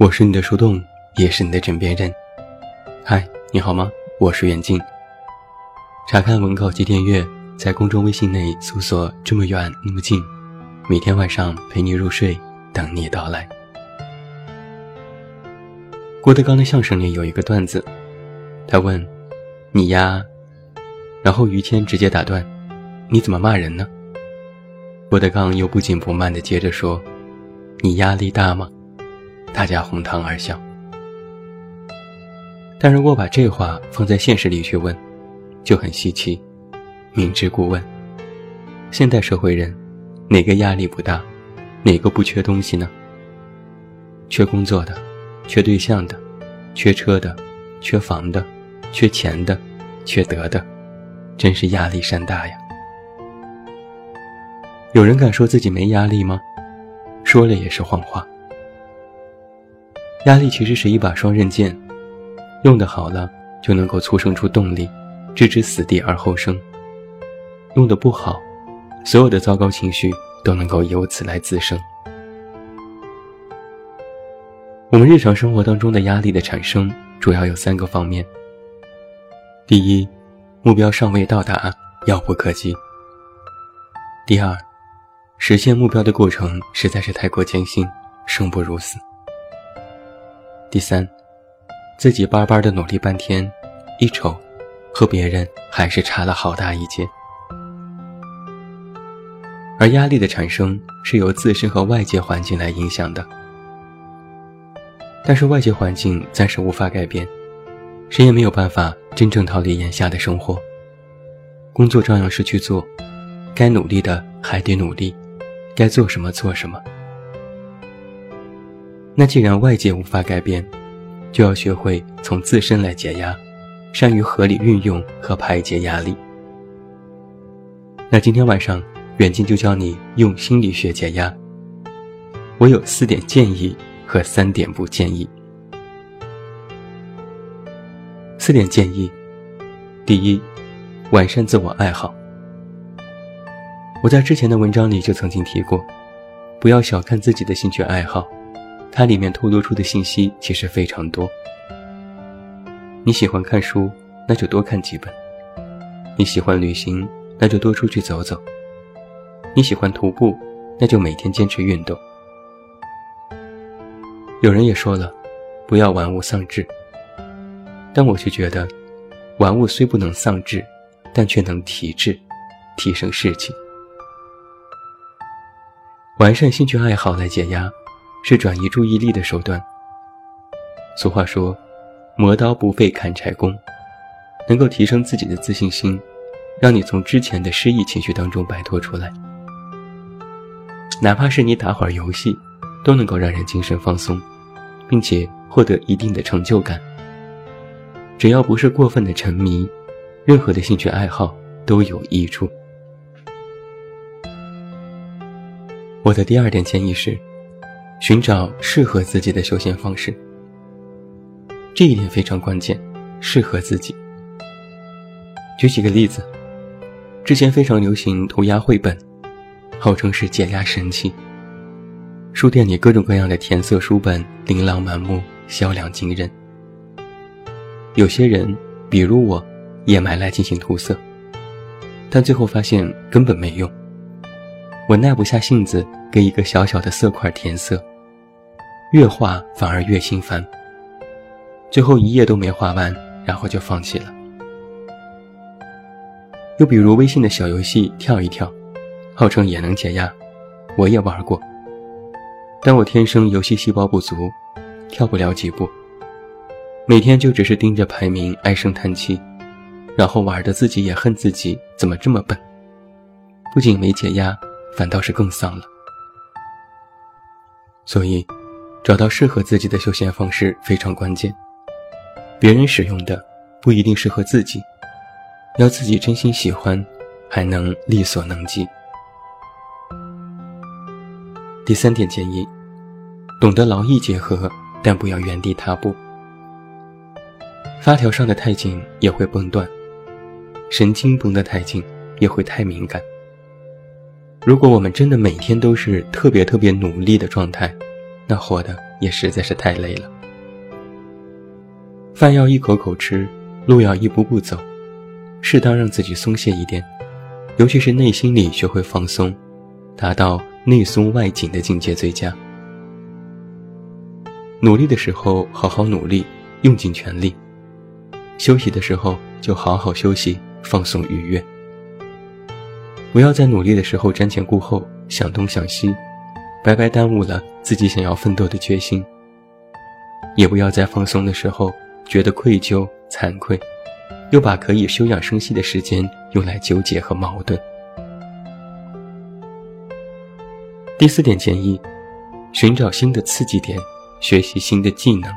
我是你的树洞，也是你的枕边人。嗨，你好吗？我是远近。查看文稿及订阅，在公众微信内搜索“这么远那么近”，每天晚上陪你入睡，等你到来。郭德纲的相声里有一个段子，他问：“你呀？”然后于谦直接打断：“你怎么骂人呢？”郭德纲又不紧不慢地接着说：“你压力大吗？”大家哄堂而笑。但如果把这话放在现实里去问，就很稀奇。明知故问。现代社会人，哪个压力不大？哪个不缺东西呢？缺工作的，缺对象的，缺车的，缺房的，缺钱的，缺德的，真是压力山大呀！有人敢说自己没压力吗？说了也是谎话。压力其实是一把双刃剑，用得好了就能够促生出动力，置之死地而后生；用得不好，所有的糟糕情绪都能够由此来滋生。我们日常生活当中的压力的产生主要有三个方面：第一，目标尚未到达，遥不可及；第二，实现目标的过程实在是太过艰辛，生不如死。第三，自己巴巴的努力半天，一瞅，和别人还是差了好大一截。而压力的产生是由自身和外界环境来影响的，但是外界环境暂时无法改变，谁也没有办法真正逃离眼下的生活。工作照样是去做，该努力的还得努力，该做什么做什么。那既然外界无法改变，就要学会从自身来解压，善于合理运用和排解压力。那今天晚上，远近就教你用心理学解压。我有四点建议和三点不建议。四点建议：第一，完善自我爱好。我在之前的文章里就曾经提过，不要小看自己的兴趣爱好。它里面透露出的信息其实非常多。你喜欢看书，那就多看几本；你喜欢旅行，那就多出去走走；你喜欢徒步，那就每天坚持运动。有人也说了，不要玩物丧志，但我却觉得，玩物虽不能丧志，但却能提志，提升士气。完善兴趣爱好来解压。是转移注意力的手段。俗话说：“磨刀不费砍柴工”，能够提升自己的自信心，让你从之前的失意情绪当中摆脱出来。哪怕是你打会儿游戏，都能够让人精神放松，并且获得一定的成就感。只要不是过分的沉迷，任何的兴趣爱好都有益处。我的第二点建议是。寻找适合自己的休闲方式，这一点非常关键。适合自己。举几个例子，之前非常流行涂鸦绘本，号称是解压神器。书店里各种各样的填色书本琳琅满目，销量惊人。有些人，比如我，也买来进行涂色，但最后发现根本没用。我耐不下性子给一个小小的色块填色。越画反而越心烦，最后一页都没画完，然后就放弃了。又比如微信的小游戏跳一跳，号称也能解压，我也玩过，但我天生游戏细胞不足，跳不了几步，每天就只是盯着排名唉声叹气，然后玩的自己也恨自己怎么这么笨，不仅没解压，反倒是更丧了。所以。找到适合自己的休闲方式非常关键。别人使用的不一定适合自己，要自己真心喜欢，还能力所能及。第三点建议：懂得劳逸结合，但不要原地踏步。发条上的太紧也会崩断，神经绷得太紧也会太敏感。如果我们真的每天都是特别特别努力的状态，那活的也实在是太累了。饭要一口口吃，路要一步步走，适当让自己松懈一点，尤其是内心里学会放松，达到内松外紧的境界最佳。努力的时候好好努力，用尽全力；休息的时候就好好休息，放松愉悦。不要在努力的时候瞻前顾后，想东想西，白白耽误了自己想要奋斗的决心；也不要在放松的时候觉得愧疚、惭愧，又把可以休养生息的时间用来纠结和矛盾。第四点建议：寻找新的刺激点。学习新的技能，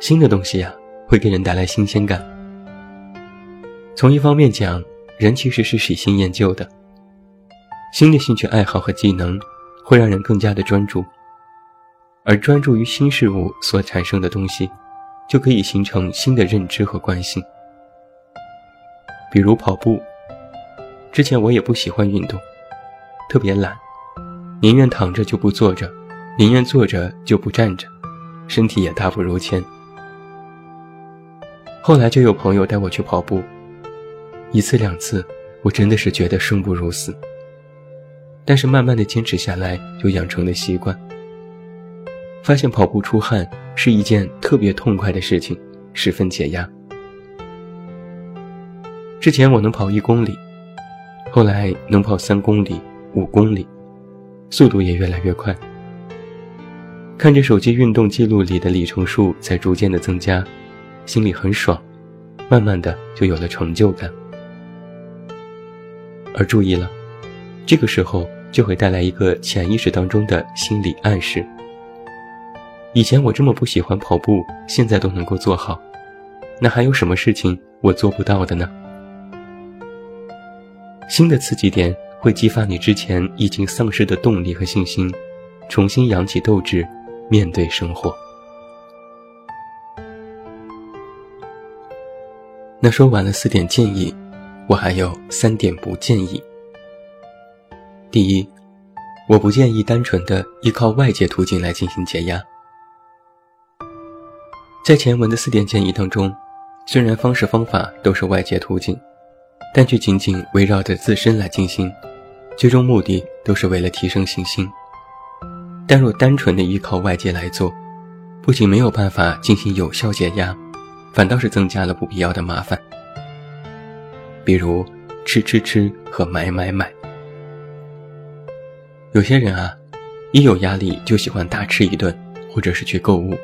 新的东西呀，会给人带来新鲜感。从一方面讲，人其实是喜新厌旧的。新的兴趣爱好和技能，会让人更加的专注，而专注于新事物所产生的东西，就可以形成新的认知和惯性。比如跑步，之前我也不喜欢运动，特别懒，宁愿躺着就不坐着。宁愿坐着就不站着，身体也大不如前。后来就有朋友带我去跑步，一次两次，我真的是觉得生不如死。但是慢慢的坚持下来，就养成了习惯。发现跑步出汗是一件特别痛快的事情，十分解压。之前我能跑一公里，后来能跑三公里、五公里，速度也越来越快。看着手机运动记录里的里程数在逐渐的增加，心里很爽，慢慢的就有了成就感。而注意了，这个时候就会带来一个潜意识当中的心理暗示：以前我这么不喜欢跑步，现在都能够做好，那还有什么事情我做不到的呢？新的刺激点会激发你之前已经丧失的动力和信心，重新扬起斗志。面对生活，那说完了四点建议，我还有三点不建议。第一，我不建议单纯的依靠外界途径来进行解压。在前文的四点建议当中，虽然方式方法都是外界途径，但却仅仅围绕着自身来进行，最终目的都是为了提升信心。但若单纯的依靠外界来做，不仅没有办法进行有效解压，反倒是增加了不必要的麻烦。比如吃吃吃和买买买。有些人啊，一有压力就喜欢大吃一顿，或者是去购物。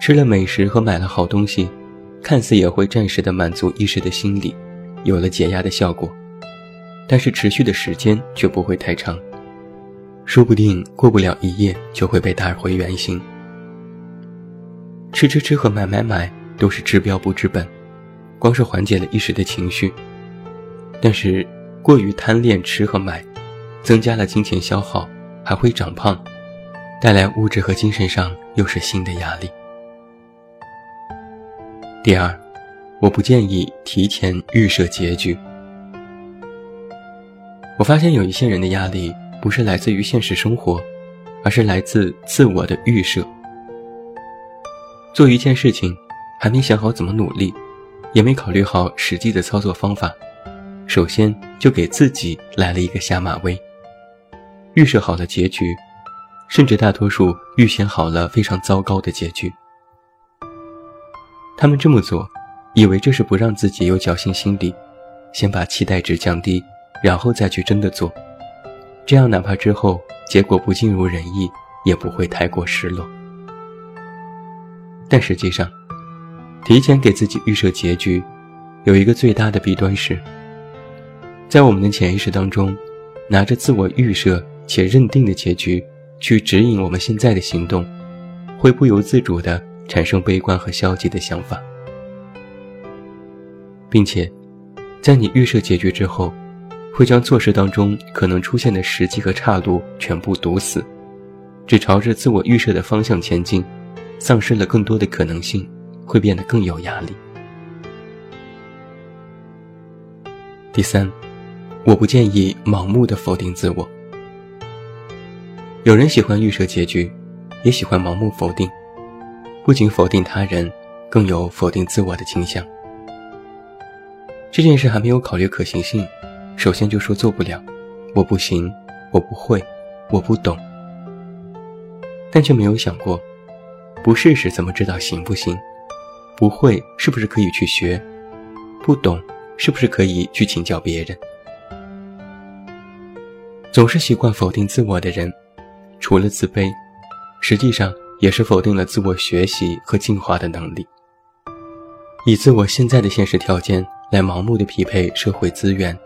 吃了美食和买了好东西，看似也会暂时的满足一时的心理，有了解压的效果，但是持续的时间却不会太长。说不定过不了一夜就会被打回原形。吃吃吃和买买买都是治标不治本，光是缓解了一时的情绪，但是过于贪恋吃和买，增加了金钱消耗，还会长胖，带来物质和精神上又是新的压力。第二，我不建议提前预设结局。我发现有一些人的压力。不是来自于现实生活，而是来自自我的预设。做一件事情，还没想好怎么努力，也没考虑好实际的操作方法，首先就给自己来了一个下马威，预设好了结局，甚至大多数预先好了非常糟糕的结局。他们这么做，以为这是不让自己有侥幸心理，先把期待值降低，然后再去真的做。这样，哪怕之后结果不尽如人意，也不会太过失落。但实际上，提前给自己预设结局，有一个最大的弊端是，在我们的潜意识当中，拿着自我预设且认定的结局去指引我们现在的行动，会不由自主地产生悲观和消极的想法，并且，在你预设结局之后。会将做事当中可能出现的时机和岔路全部堵死，只朝着自我预设的方向前进，丧失了更多的可能性，会变得更有压力。第三，我不建议盲目的否定自我。有人喜欢预设结局，也喜欢盲目否定，不仅否定他人，更有否定自我的倾向。这件事还没有考虑可行性，首先就说做不了，我不行，我不会，我不懂。但却没有想过，不试试怎么知道行不行？不会是不是可以去学？不懂是不是可以去请教别人？总是习惯否定自我的人，除了自卑，实际上也是否定了自我学习和进化的能力。以自我现在的现实条件来盲目的匹配社会资源，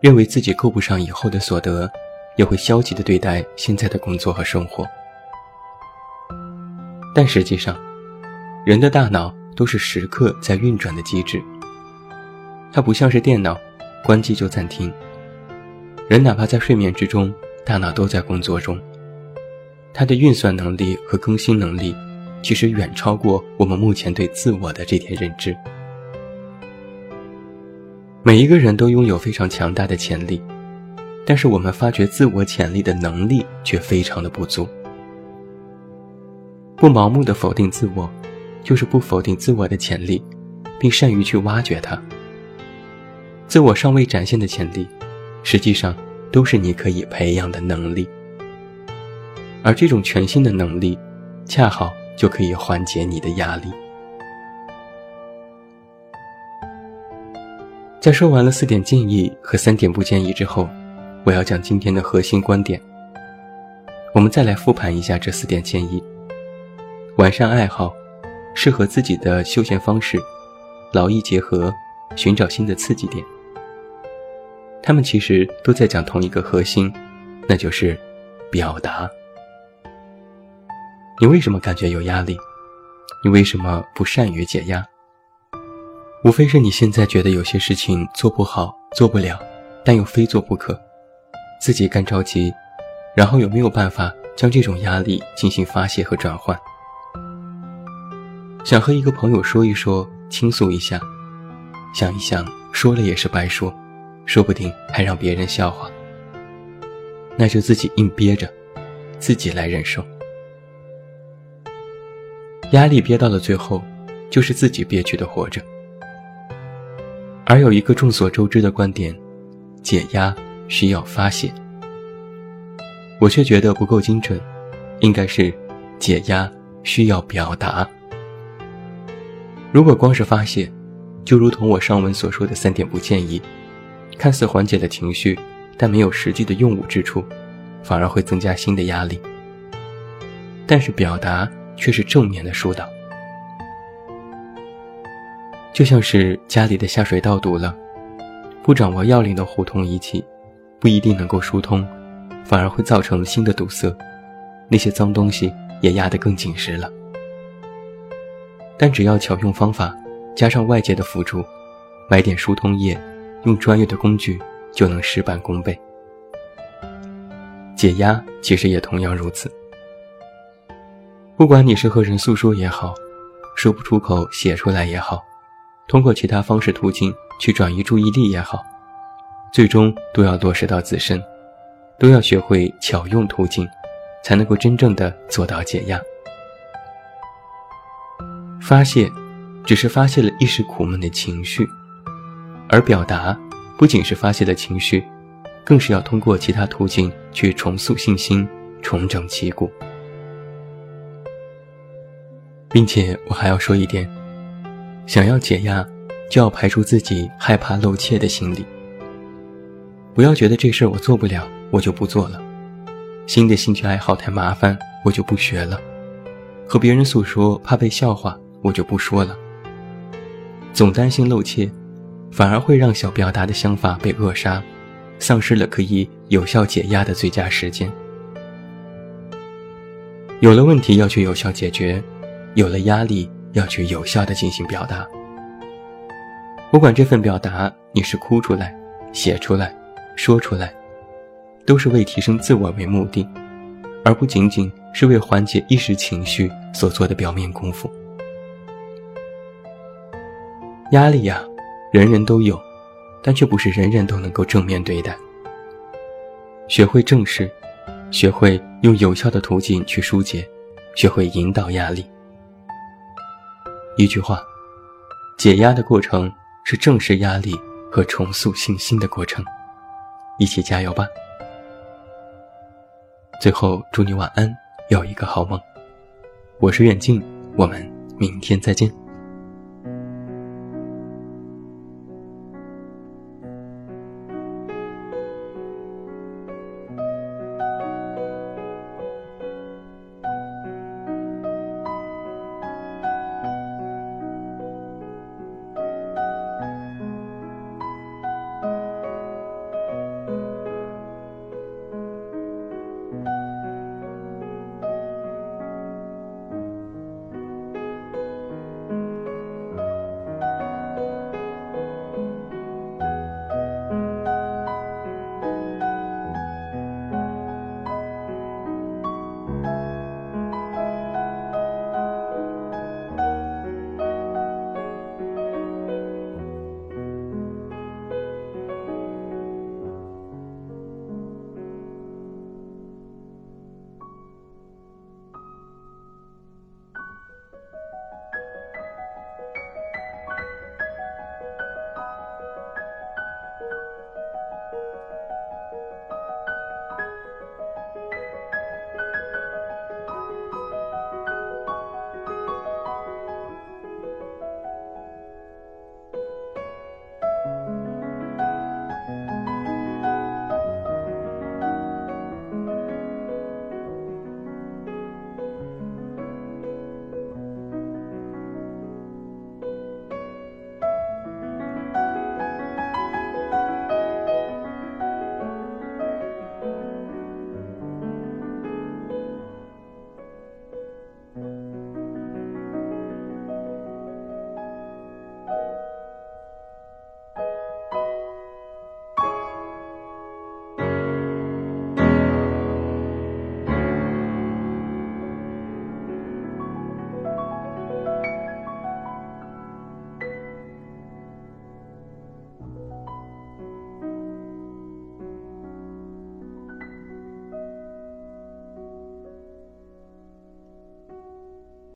认为自己够不上以后的所得，也会消极的对待现在的工作和生活。但实际上，人的大脑都是时刻在运转的机制。它不像是电脑，关机就暂停。人哪怕在睡眠之中，大脑都在工作中。它的运算能力和更新能力，其实远超过我们目前对自我的这点认知。每一个人都拥有非常强大的潜力，但是我们发掘自我潜力的能力却非常的不足。不盲目的否定自我，就是不否定自我的潜力，并善于去挖掘它。自我尚未展现的潜力，实际上都是你可以培养的能力。而这种全新的能力，恰好就可以缓解你的压力。在说完了四点建议和三点不建议之后，我要讲今天的核心观点。我们再来复盘一下这四点建议。完善爱好，适合自己的休闲方式，劳逸结合，寻找新的刺激点。他们其实都在讲同一个核心，那就是表达。你为什么感觉有压力？你为什么不善于解压？无非是你现在觉得有些事情做不好、做不了，但又非做不可，自己干着急，然后有没有办法将这种压力进行发泄和转换？想和一个朋友说一说，倾诉一下，想一想，说了也是白说，说不定还让别人笑话。那就自己硬憋着，自己来忍受。压力憋到了最后，就是自己憋屈的活着。而有一个众所周知的观点，解压需要发泄，我却觉得不够精准，应该是解压需要表达。如果光是发泄，就如同我上文所说的三点不建议，看似缓解了情绪，但没有实际的用武之处，反而会增加新的压力。但是表达却是正面的疏导，就像是家里的下水道堵了，不掌握要领的互通仪器，不一定能够疏通，反而会造成新的堵塞，那些脏东西也压得更紧实了。但只要巧用方法，加上外界的辅助，买点疏通液，用专业的工具，就能事半功倍。解压其实也同样如此。不管你是和人诉说也好，说不出口写出来也好，通过其他方式途径去转移注意力也好，最终都要落实到自身，都要学会巧用途径，才能够真正的做到解压。发泄，只是发泄了一时苦闷的情绪，而表达不仅是发泄了情绪，更是要通过其他途径去重塑信心、重整旗鼓。并且我还要说一点：想要解压，就要排除自己害怕露怯的心理。不要觉得这事我做不了，我就不做了；新的兴趣爱好太麻烦，我就不学了；和别人诉说怕被笑话。我就不说了。总担心露怯，反而会让小表达的想法被扼杀，丧失了可以有效解压的最佳时间。有了问题要去有效解决，有了压力要去有效的进行表达。不管这份表达你是哭出来、写出来、说出来，都是为提升自我为目的，而不仅仅是为缓解一时情绪所做的表面功夫。压力呀，人人都有，但却不是人人都能够正面对待。学会正视，学会用有效的途径去疏解，学会引导压力。一句话，解压的过程是正视压力和重塑信心的过程。一起加油吧！最后，祝你晚安，有一个好梦。我是远近，我们明天再见。